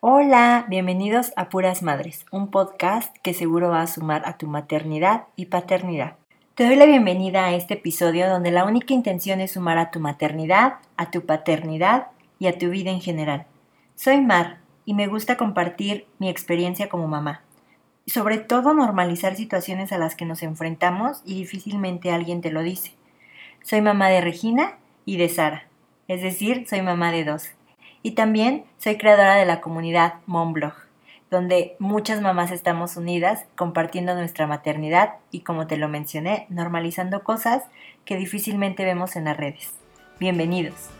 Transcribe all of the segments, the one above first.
Hola, bienvenidos a Puras Madres, un podcast que seguro va a sumar a tu maternidad y paternidad. Te doy la bienvenida a este episodio donde la única intención es sumar a tu maternidad, a tu paternidad y a tu vida en general. Soy Mar y me gusta compartir mi experiencia como mamá. Sobre todo normalizar situaciones a las que nos enfrentamos y difícilmente alguien te lo dice. Soy mamá de Regina y de Sara, es decir, soy mamá de dos. Y también soy creadora de la comunidad Momblog, donde muchas mamás estamos unidas compartiendo nuestra maternidad y, como te lo mencioné, normalizando cosas que difícilmente vemos en las redes. Bienvenidos.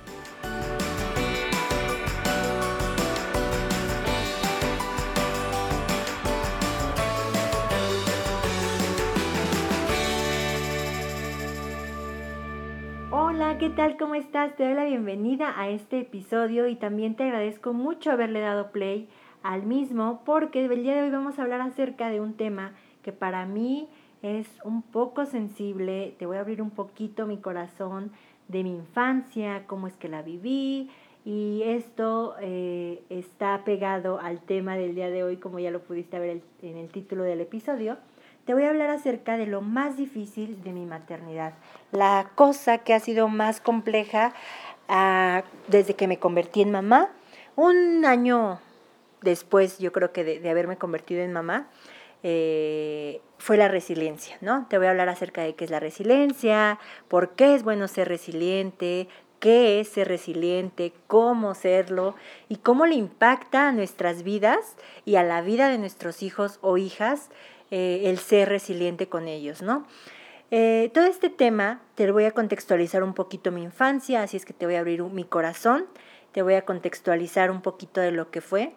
¿Qué tal? ¿Cómo estás? Te doy la bienvenida a este episodio y también te agradezco mucho haberle dado play al mismo porque el día de hoy vamos a hablar acerca de un tema que para mí es un poco sensible. Te voy a abrir un poquito mi corazón de mi infancia, cómo es que la viví y esto eh, está pegado al tema del día de hoy como ya lo pudiste ver en el título del episodio te voy a hablar acerca de lo más difícil de mi maternidad, la cosa que ha sido más compleja ah, desde que me convertí en mamá. Un año después, yo creo que de, haberme convertido en mamá, eh, fue la resiliencia, ¿no? Te voy a hablar acerca de qué es la resiliencia, por qué es bueno ser resiliente, qué es ser resiliente, cómo serlo y cómo le impacta a nuestras vidas y a la vida de nuestros hijos o hijas eh, el ser resiliente con ellos, ¿no? Eh, todo este tema te voy a contextualizar un poquito mi infancia, así es que te voy a abrir mi corazón, te voy a contextualizar un poquito de lo que fue.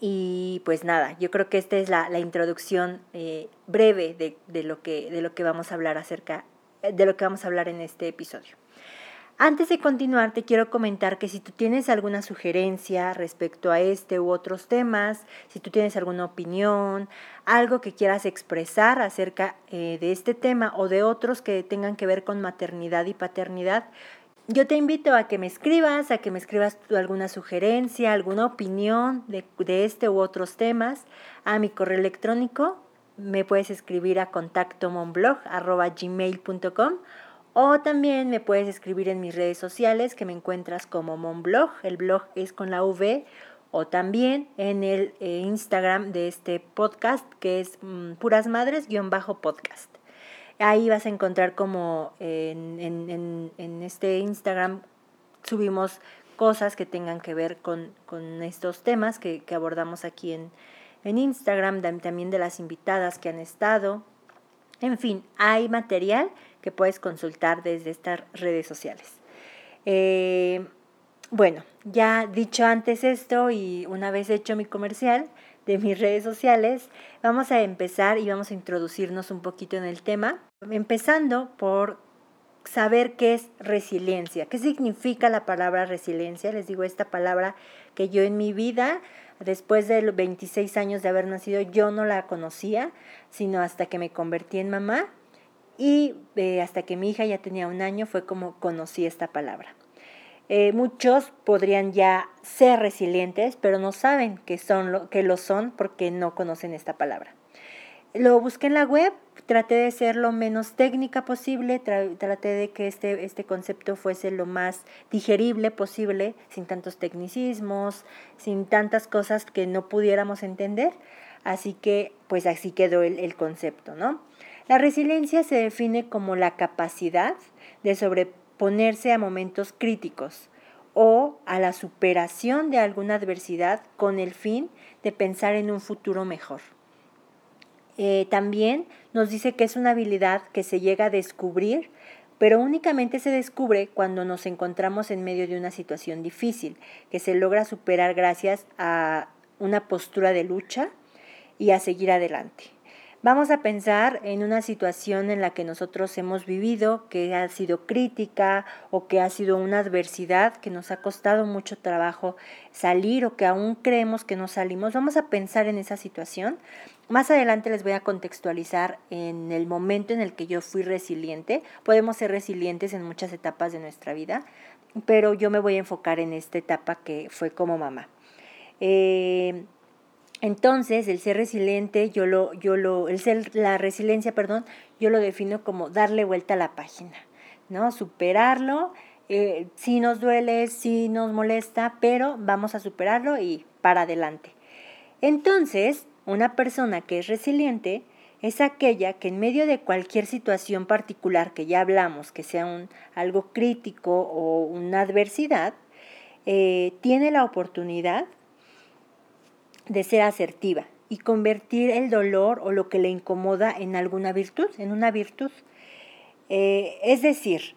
Y pues nada, yo creo que esta es la, introducción eh, breve de, de, lo que, de lo que vamos a hablar acerca, de lo que vamos a hablar en este episodio. Antes de continuar, te quiero comentar que si tú tienes alguna sugerencia respecto a este u otros temas, si tú tienes alguna opinión, algo que quieras expresar acerca eh, de este tema o de otros que tengan que ver con maternidad y paternidad, yo te invito a que me escribas, a que me escribas alguna sugerencia, alguna opinión de, de este u otros temas a mi correo electrónico. Me puedes escribir a contactomonblog.gmail.com o también me puedes escribir en mis redes sociales que me encuentras como Monblog, el blog es con la V, o también en el eh, Instagram de este podcast que es mm, Puras Madres-podcast. Ahí vas a encontrar como en, este Instagram subimos cosas que tengan que ver con, estos temas que, que, abordamos aquí en, en Instagram, también de las invitadas que han estado. En fin, hay material que puedes consultar desde estas redes sociales. Eh, bueno, ya dicho antes esto y una vez hecho mi comercial de mis redes sociales, vamos a empezar y vamos a introducirnos un poquito en el tema, empezando por saber qué es resiliencia, qué significa la palabra resiliencia. Les digo esta palabra que yo en mi vida, después de los 26 años de haber nacido, yo no la conocía, sino hasta que me convertí en mamá y eh, hasta que mi hija ya tenía un año fue como conocí esta palabra. Eh, muchos podrían ya ser resilientes, pero no saben que, son lo, que lo son porque no conocen esta palabra. Lo busqué en la web, traté de ser lo menos técnica posible, traté de que este, este concepto fuese lo más digerible posible, sin tantos tecnicismos, sin tantas cosas que no pudiéramos entender. Así que, pues así quedó el, el concepto, ¿no? La resiliencia se define como la capacidad de sobreponerse a momentos críticos o a la superación de alguna adversidad con el fin de pensar en un futuro mejor. Eh, también nos dice que es una habilidad que se llega a descubrir, pero únicamente se descubre cuando nos encontramos en medio de una situación difícil, que se logra superar gracias a una postura de lucha y a seguir adelante. Vamos a pensar en una situación en la que nosotros hemos vivido, que ha sido crítica o que ha sido una adversidad que nos ha costado mucho trabajo salir o que aún creemos que no salimos. Vamos a pensar en esa situación. Más adelante les voy a contextualizar en el momento en el que yo fui resiliente. Podemos ser resilientes en muchas etapas de nuestra vida, pero yo me voy a enfocar en esta etapa que fue como mamá. Eh, entonces, el ser resiliente, yo lo, yo lo, el ser, la resiliencia, perdón, yo lo defino como darle vuelta a la página, ¿no? Superarlo, eh, sí nos duele, sí nos molesta, pero vamos a superarlo y para adelante. Entonces, una persona que es resiliente es aquella que en medio de cualquier situación particular que ya hablamos, que sea un, algo crítico o una adversidad, eh, tiene la oportunidad de ser asertiva y convertir el dolor o lo que le incomoda en alguna virtud, en una virtud. Eh, es decir,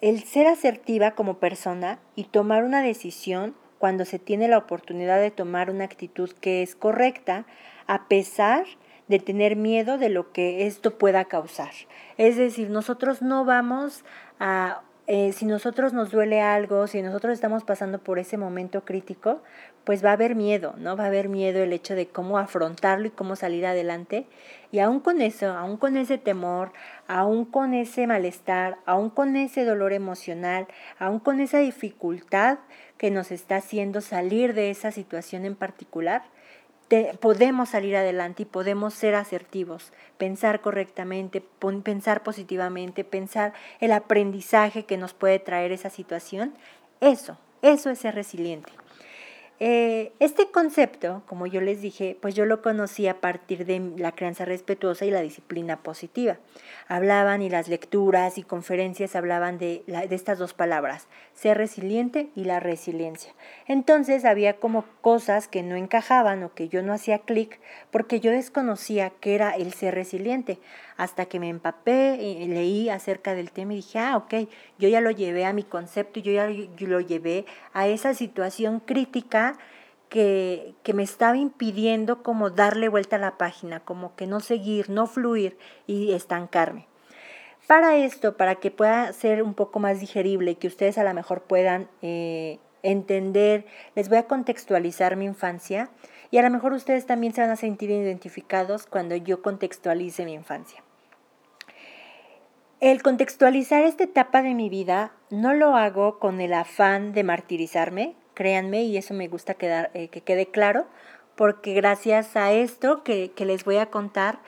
el ser asertiva como persona y tomar una decisión cuando se tiene la oportunidad de tomar una actitud que es correcta, a pesar de tener miedo de lo que esto pueda causar. Es decir, nosotros no vamos a eh, si nosotros nos duele algo, si nosotros estamos pasando por ese momento crítico, pues va a haber miedo, ¿no? Va a haber miedo el hecho de cómo afrontarlo y cómo salir adelante. Y aún con eso, aún con ese temor, aún con ese malestar, aún con ese dolor emocional, aún con esa dificultad que nos está haciendo salir de esa situación en particular, podemos salir adelante y podemos ser asertivos, pensar correctamente, pensar positivamente, pensar el aprendizaje que nos puede traer esa situación. Eso, eso es ser resiliente. Eh, este concepto, como yo les dije, pues yo lo conocí a partir de la crianza respetuosa y la disciplina positiva. Hablaban y las lecturas y conferencias hablaban de, de estas dos palabras, ser resiliente y la resiliencia. Entonces había como cosas que no encajaban o que yo no hacía clic porque yo desconocía qué era el ser resiliente hasta que me empapé, y leí acerca del tema y dije, ah, ok, yo ya lo llevé a mi concepto, yo ya lo llevé a esa situación crítica que, que, me estaba impidiendo como darle vuelta a la página, como que no seguir, no fluir y estancarme. Para esto, para que pueda ser un poco más digerible y que ustedes a lo mejor puedan eh, entender, les voy a contextualizar mi infancia y a lo mejor ustedes también se van a sentir identificados cuando yo contextualice mi infancia. El contextualizar esta etapa de mi vida no lo hago con el afán de martirizarme, créanme, y eso me gusta quedar, eh, que quede claro, porque gracias a esto que, les voy a contar,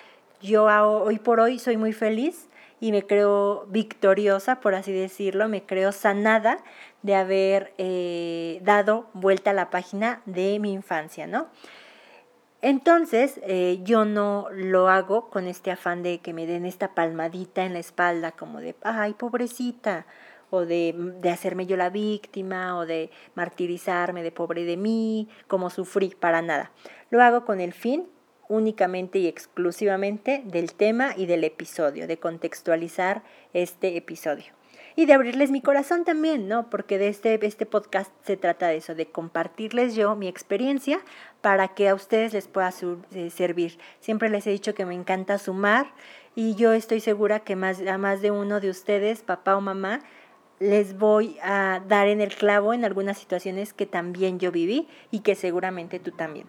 yo hoy por hoy soy muy feliz y me creo victoriosa, por así decirlo, me creo sanada de haber eh, dado vuelta a la página de mi infancia, ¿no? Entonces, eh, yo no lo hago con este afán de que me den esta palmadita en la espalda, como de, ay, pobrecita, o de, de, hacerme yo la víctima, o de martirizarme de pobre de mí, como sufrí, para nada. Lo hago con el fin únicamente y exclusivamente del tema y del episodio, de contextualizar este episodio y de abrirles mi corazón también, ¿no? Porque de este, este podcast se trata de eso, de compartirles yo mi experiencia para que a ustedes les pueda eh, servir. Siempre les he dicho que me encanta sumar y yo estoy segura que más, a más de uno de ustedes, papá o mamá, les voy a dar en el clavo en algunas situaciones que también yo viví y que seguramente tú también.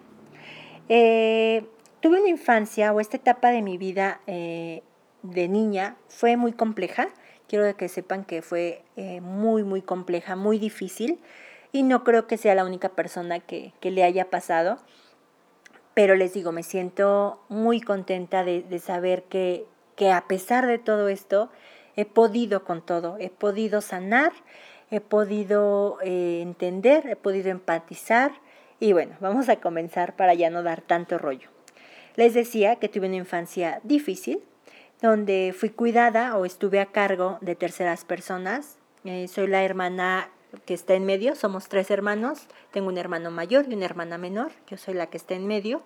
Eh, tuve una infancia o esta etapa de mi vida eh, de niña fue muy compleja quiero que sepan que fue muy, muy compleja, muy difícil y no creo que sea la única persona que, le haya pasado. Pero les digo, me siento muy contenta de, saber que, que a pesar de todo esto, he podido con todo, he podido sanar, he podido eh, entender, he podido empatizar y bueno, vamos a comenzar para ya no dar tanto rollo. Les decía que tuve una infancia difícil, donde fui cuidada o estuve a cargo de terceras personas. Eh, soy la hermana que está en medio, somos tres hermanos, tengo un hermano mayor y una hermana menor, yo soy la que está en medio.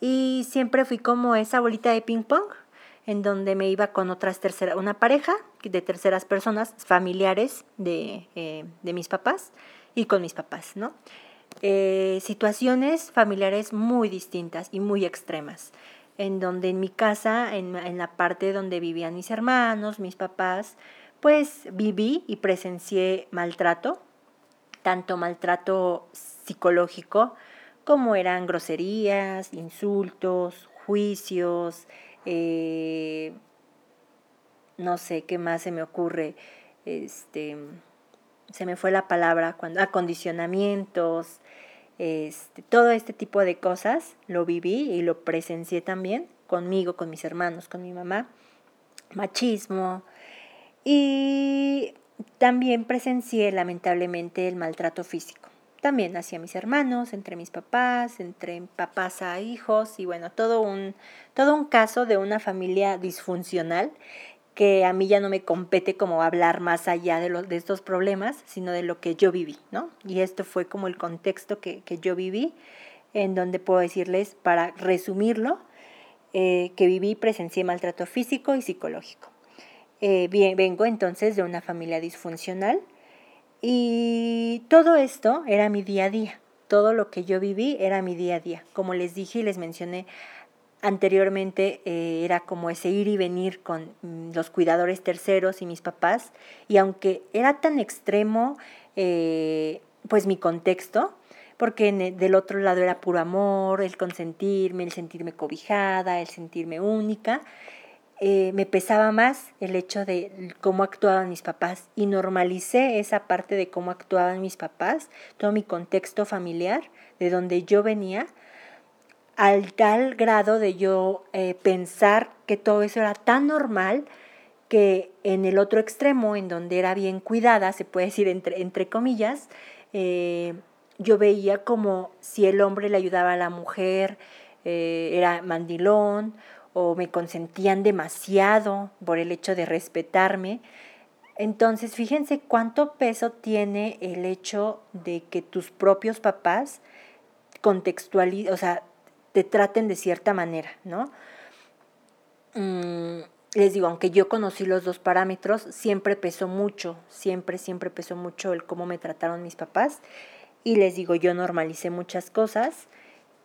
Y siempre fui como esa bolita de ping pong, en donde me iba con otras terceras, una pareja de terceras personas, familiares de, eh, de mis papás y con mis papás, ¿no? Eh, situaciones familiares muy distintas y muy extremas en donde en mi casa, en, la parte donde vivían mis hermanos, mis papás, pues viví y presencié maltrato, tanto maltrato psicológico como eran groserías, insultos, juicios, eh, no sé qué más se me ocurre, este, se me fue la palabra, cuando, acondicionamientos, Este, todo este tipo de cosas lo viví y lo presencié también conmigo, con mis hermanos, con mi mamá. Machismo. Y también presencié lamentablemente el maltrato físico. También hacia mis hermanos, entre mis papás, entre papás a hijos y bueno, todo un, todo un caso de una familia disfuncional que a mí ya no me compete como hablar más allá de, de estos problemas, sino de lo que yo viví, ¿no? Y esto fue como el contexto que, yo viví, en donde puedo decirles, para resumirlo, eh, que viví y presencié maltrato físico y psicológico. Eh, bien, vengo entonces de una familia disfuncional y todo esto era mi día a día. Todo lo que yo viví era mi día a día. Como les dije y les mencioné Anteriormente eh, era como ese ir y venir con mm, los cuidadores terceros y mis papás, y aunque era tan extremo, eh, pues mi contexto, porque del otro lado era puro amor, el consentirme, el sentirme cobijada, el sentirme única, eh, me pesaba más el hecho de cómo actuaban mis papás y normalicé esa parte de cómo actuaban mis papás, todo mi contexto familiar, de donde yo venía, al tal grado de yo eh, pensar que todo eso era tan normal que en el otro extremo, en donde era bien cuidada, se puede decir entre, entre comillas, eh, yo veía como si el hombre le ayudaba a la mujer, era mandilón o me consentían demasiado por el hecho de respetarme. Entonces, fíjense cuánto peso tiene el hecho de que tus propios papás contextualizan, o sea, te traten de cierta manera, ¿no? Mm, les digo, aunque yo conocí los dos parámetros, siempre pesó mucho, siempre, siempre pesó mucho el cómo me trataron mis papás. Y les digo, yo normalicé muchas cosas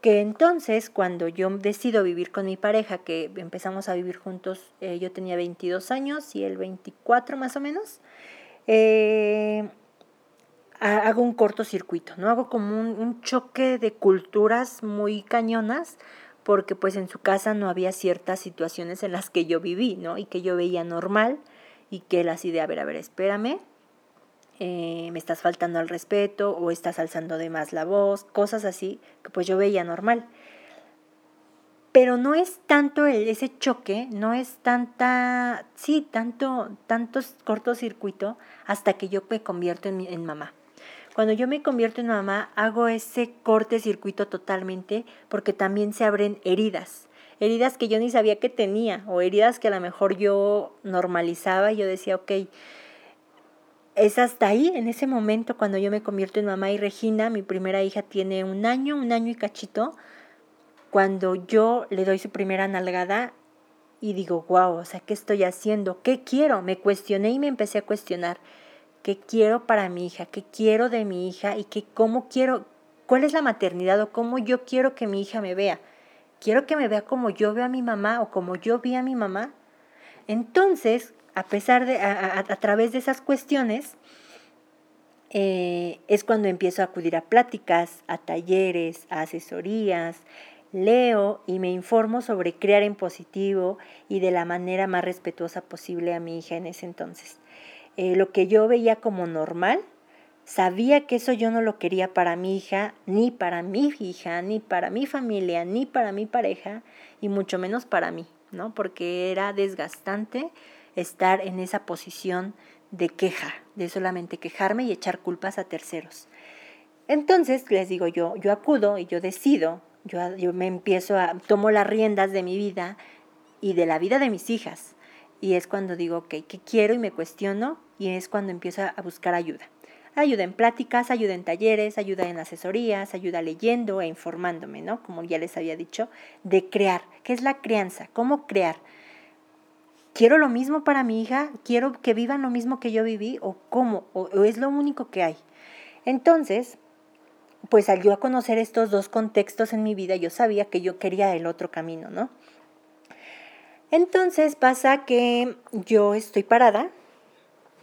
que entonces cuando yo decido vivir con mi pareja, que empezamos a vivir juntos, eh, yo tenía 22 años y él 24 más o menos, eh, hago un cortocircuito, ¿no? Hago como un, choque de culturas muy cañonas porque pues en su casa no había ciertas situaciones en las que yo viví, ¿no? Y que yo veía normal y que él así de, a ver, a ver, espérame, eh, me estás faltando al respeto o estás alzando de más la voz, cosas así que pues yo veía normal. Pero no es tanto el, ese choque, no es tanta, sí, tanto, tanto cortocircuito hasta que yo me convierto en, en mamá. Cuando yo me convierto en mamá, hago ese corte circuito totalmente porque también se abren heridas. Heridas que yo ni sabía que tenía o heridas que a lo mejor yo normalizaba y yo decía, ok, es hasta ahí, en ese momento cuando yo me convierto en mamá y Regina, mi primera hija, tiene un año, un año y cachito, cuando yo le doy su primera nalgada y digo, wow, o sea, ¿qué estoy haciendo? ¿Qué quiero? Me cuestioné y me empecé a cuestionar qué quiero para mi hija, qué quiero de mi hija y qué cómo quiero, cuál es la maternidad o cómo yo quiero que mi hija me vea. Quiero que me vea como yo veo a mi mamá o como yo vi a mi mamá. Entonces, a pesar de, a, través de esas cuestiones, eh, es cuando empiezo a acudir a pláticas, a talleres, a asesorías, leo y me informo sobre crear en positivo y de la manera más respetuosa posible a mi hija en ese entonces. Eh, lo que yo veía como normal, sabía que eso yo no lo quería para mi hija, ni para mi hija, ni para mi familia, ni para mi pareja, y mucho menos para mí, ¿no? Porque era desgastante estar en esa posición de queja, de solamente quejarme y echar culpas a terceros. Entonces, les digo yo, yo acudo y yo decido, yo, yo me empiezo a, tomo las riendas de mi vida y de la vida de mis hijas. Y es cuando digo, ok, ¿qué quiero? Y me cuestiono y es cuando empiezo a buscar ayuda. Ayuda en pláticas, ayuda en talleres, ayuda en asesorías, ayuda leyendo e informándome, ¿no? Como ya les había dicho, de crear. ¿Qué es la crianza? ¿Cómo crear? ¿Quiero lo mismo para mi hija? ¿Quiero que vivan lo mismo que yo viví? ¿O cómo? ¿O, es lo único que hay? Entonces, pues al yo a conocer estos dos contextos en mi vida, yo sabía que yo quería el otro camino, ¿no? Entonces pasa que yo estoy parada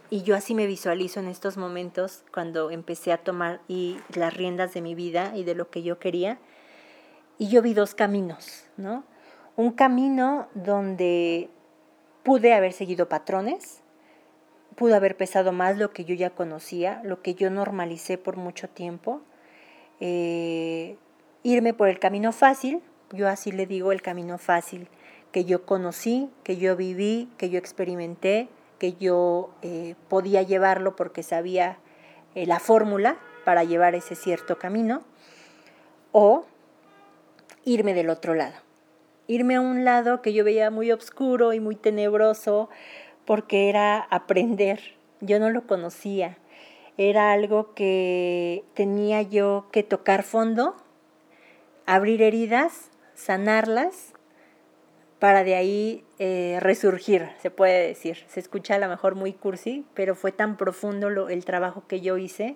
y yo así me visualizo en estos momentos cuando empecé a tomar y las riendas de mi vida y de lo que yo quería. Y yo vi dos caminos, ¿no? Un camino donde pude haber seguido patrones, pudo haber pesado más lo que yo ya conocía, lo que yo normalicé por mucho tiempo, eh, irme por el camino fácil, yo así le digo el camino fácil, que yo conocí, que yo viví, que yo experimenté, que yo eh, podía llevarlo porque sabía eh, la fórmula para llevar ese cierto camino, o irme del otro lado, irme a un lado que yo veía muy oscuro y muy tenebroso, porque era aprender, yo no lo conocía, era algo que tenía yo que tocar fondo, abrir heridas, sanarlas, para de ahí eh, resurgir, se puede decir. Se escucha a lo mejor muy cursi, pero fue tan profundo lo, el trabajo que yo hice,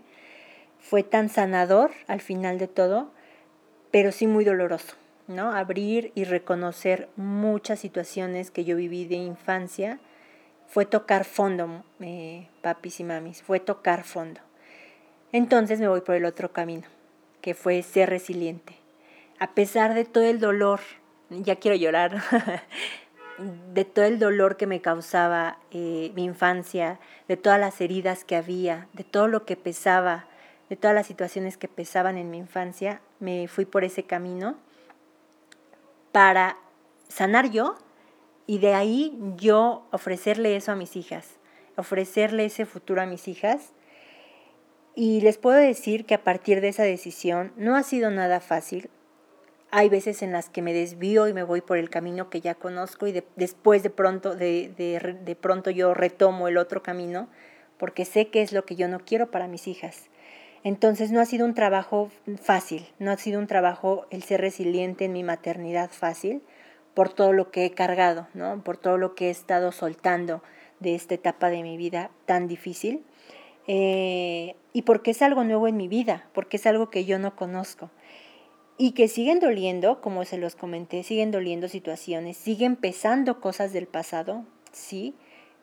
fue tan sanador al final de todo, pero sí muy doloroso, ¿no? Abrir y reconocer muchas situaciones que yo viví de infancia fue tocar fondo, eh, papis y mamis, fue tocar fondo. Entonces me voy por el otro camino, que fue ser resiliente. A pesar de todo el dolor, ya quiero llorar, de todo el dolor que me causaba eh, mi infancia, de todas las heridas que había, de todo lo que pesaba, de todas las situaciones que pesaban en mi infancia, me fui por ese camino para sanar yo y de ahí yo ofrecerle eso a mis hijas, ofrecerle ese futuro a mis hijas. Y les puedo decir que a partir de esa decisión no ha sido nada fácil. Hay veces en las que me desvío y me voy por el camino que ya conozco y después de pronto, de, de, de pronto yo retomo el otro camino porque sé que es lo que yo no quiero para mis hijas. Entonces no ha sido un trabajo fácil, no ha sido un trabajo el ser resiliente en mi maternidad fácil, por todo lo que he cargado, ¿no? por todo lo que he estado soltando de esta etapa de mi vida tan difícil. Eh, y porque es algo nuevo en mi vida, porque es algo que yo no conozco. Y que siguen doliendo, como se los comenté, siguen doliendo situaciones, siguen pesando cosas del pasado, sí,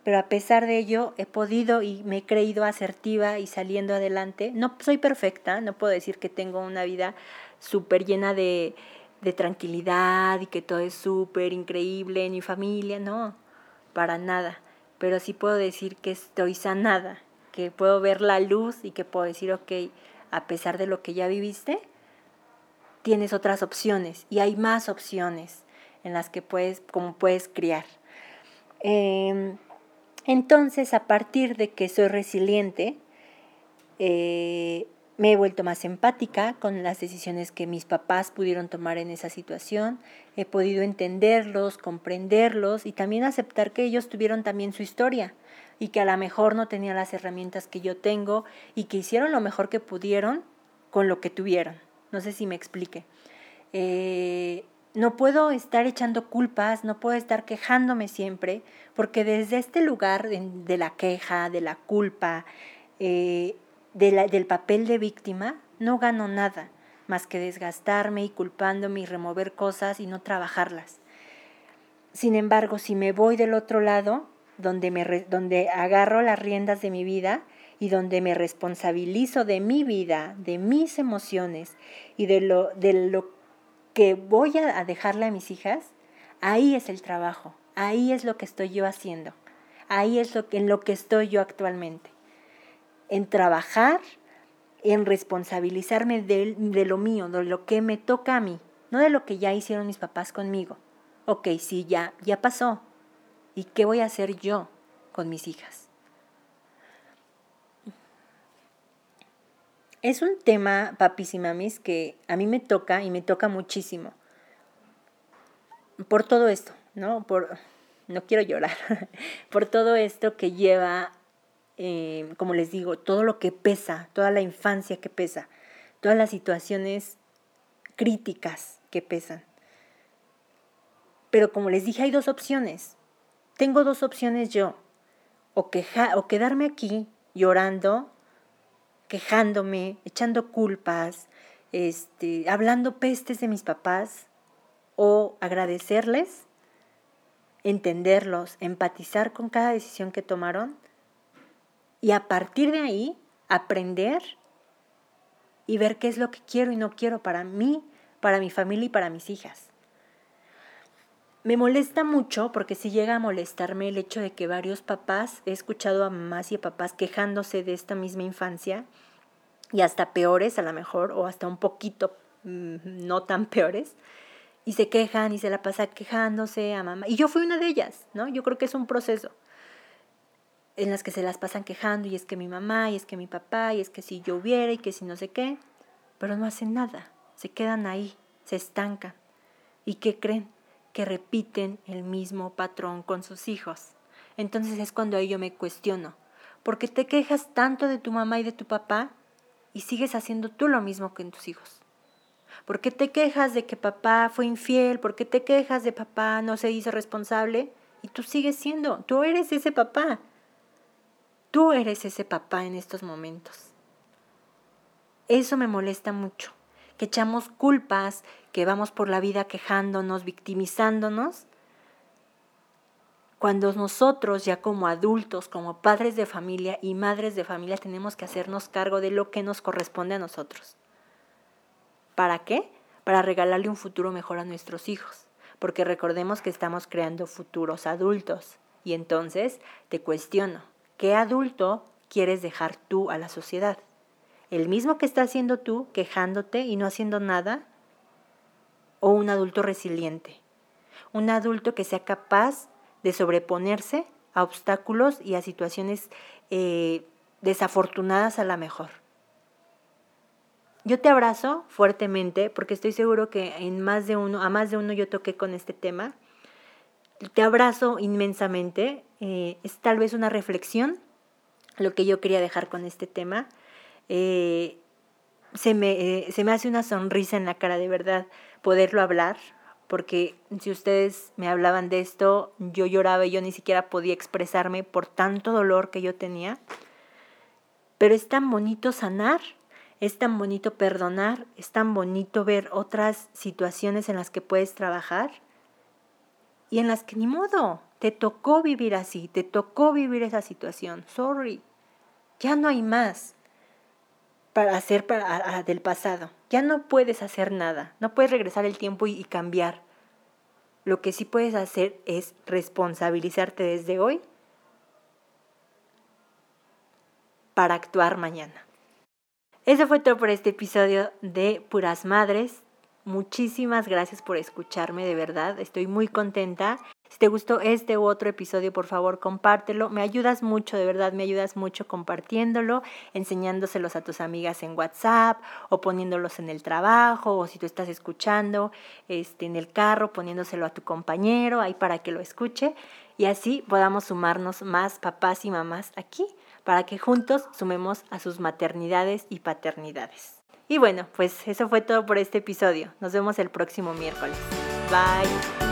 pero a pesar de ello he podido y me he creído asertiva y saliendo adelante. No soy perfecta, no puedo decir que tengo una vida súper llena de, de tranquilidad y que todo es súper increíble en mi familia, no, para nada. Pero sí puedo decir que estoy sanada, que puedo ver la luz y que puedo decir, ok, a pesar de lo que ya viviste, tienes otras opciones y hay más opciones en las que puedes, como puedes criar. Em, entonces, a partir de que soy resiliente, eh, me he vuelto más empática con las decisiones que mis papás pudieron tomar en esa situación. He podido entenderlos, comprenderlos y también aceptar que ellos tuvieron también su historia y que a lo mejor no tenían las herramientas que yo tengo y que hicieron lo mejor que pudieron con lo que tuvieron. No sé si me explique. Eh, no puedo estar echando culpas, no puedo estar quejándome siempre, porque desde este lugar de, la queja, de la culpa, eh, del papel de víctima, no gano nada más que desgastarme y culpándome y remover cosas y no trabajarlas. Sin embargo, si me voy del otro lado, donde, me, donde agarro las riendas de mi vida y donde me responsabilizo de mi vida, de mis emociones y de lo, de lo que voy a dejarle a mis hijas, ahí es el trabajo, ahí es lo que estoy yo haciendo, ahí es lo en lo que estoy yo actualmente en trabajar, en responsabilizarme de, de, lo mío, de lo que me toca a mí, no de lo que ya hicieron mis papás conmigo. Ok, sí, ya, ya pasó. ¿Y qué voy a hacer yo con mis hijas? Es un tema, papis y mamis, que a mí me toca y me toca muchísimo. Por todo esto, ¿no? Por, no quiero llorar, por todo esto que lleva eh, como les digo, todo lo que pesa, toda la infancia que pesa, todas las situaciones críticas que pesan. Pero como les dije, hay dos opciones. Tengo dos opciones yo. O, queja, o quedarme aquí llorando, quejándome, echando culpas, este, hablando pestes de mis papás, o agradecerles, entenderlos, empatizar con cada decisión que tomaron y a partir de ahí aprender y ver qué es lo que quiero y no quiero para mí, para mi familia y para mis hijas. Me molesta mucho porque si llega a molestarme el hecho de que varios papás, he escuchado a mamás y a papás quejándose de esta misma infancia y hasta peores a lo mejor, o hasta un poquito mm, no tan peores, y se quejan y se la pasa quejándose a mamá. Y yo fui una de ellas, ¿no? Yo creo que es un proceso en las que se las pasan quejando y es que mi mamá y es que mi papá y es que si yo hubiera y que si no sé qué, pero no hacen nada, se quedan ahí, se estancan. ¿Y qué creen? Que repiten el mismo patrón con sus hijos. Entonces es cuando ahí yo me cuestiono, ¿por qué te quejas tanto de tu mamá y de tu papá y sigues haciendo tú lo mismo que en tus hijos? ¿Por qué te quejas de que papá fue infiel? ¿Por qué te quejas de papá no se hizo responsable? Y tú sigues siendo, tú eres ese papá. Tú eres ese papá en estos momentos. Eso me molesta mucho, que echamos culpas, que vamos por la vida quejándonos, victimizándonos, cuando nosotros ya como adultos, como padres de familia y madres de familia tenemos que hacernos cargo de lo que nos corresponde a nosotros. ¿Para qué? Para regalarle un futuro mejor a nuestros hijos, porque recordemos que estamos creando futuros adultos. Y entonces te cuestiono, ¿qué adulto quieres dejar tú a la sociedad? ¿El mismo que estás haciendo tú, quejándote y no haciendo nada? ¿O un adulto resiliente? Un adulto que sea capaz de sobreponerse a obstáculos y a situaciones eh, desafortunadas a la mejor. Yo te abrazo fuertemente porque estoy seguro que en más de uno, a más de uno yo toqué con este tema. Te abrazo inmensamente. Eh, es tal vez una reflexión lo que yo quería dejar con este tema. Eh, se, me, se me hace una sonrisa en la cara de verdad poderlo hablar, porque si ustedes me hablaban de esto, yo lloraba y yo ni siquiera podía expresarme por tanto dolor que yo tenía. Pero es tan bonito sanar es tan bonito perdonar, es tan bonito ver otras situaciones en las que puedes trabajar y en las que ni modo, te tocó vivir así, te tocó vivir esa situación. Sorry, ya no hay más para hacer para, del pasado. Ya no puedes hacer nada, no puedes regresar el tiempo y cambiar. Lo que sí puedes hacer es responsabilizarte desde hoy para actuar mañana. Eso fue todo por este episodio de Puras Madres. Muchísimas gracias por escucharme, de verdad. Estoy muy contenta. Si te gustó este u otro episodio, por favor, compártelo. Me ayudas mucho, de verdad, me ayudas mucho compartiéndolo, enseñándoselos a tus amigas en WhatsApp o poniéndolos en el trabajo o si tú estás escuchando este, en el carro, poniéndoselo a tu compañero ahí para que lo escuche y así podamos sumarnos más papás y mamás aquí para que juntos sumemos a sus maternidades y paternidades. Y bueno, pues eso fue todo por este episodio. Nos vemos el próximo miércoles. Bye.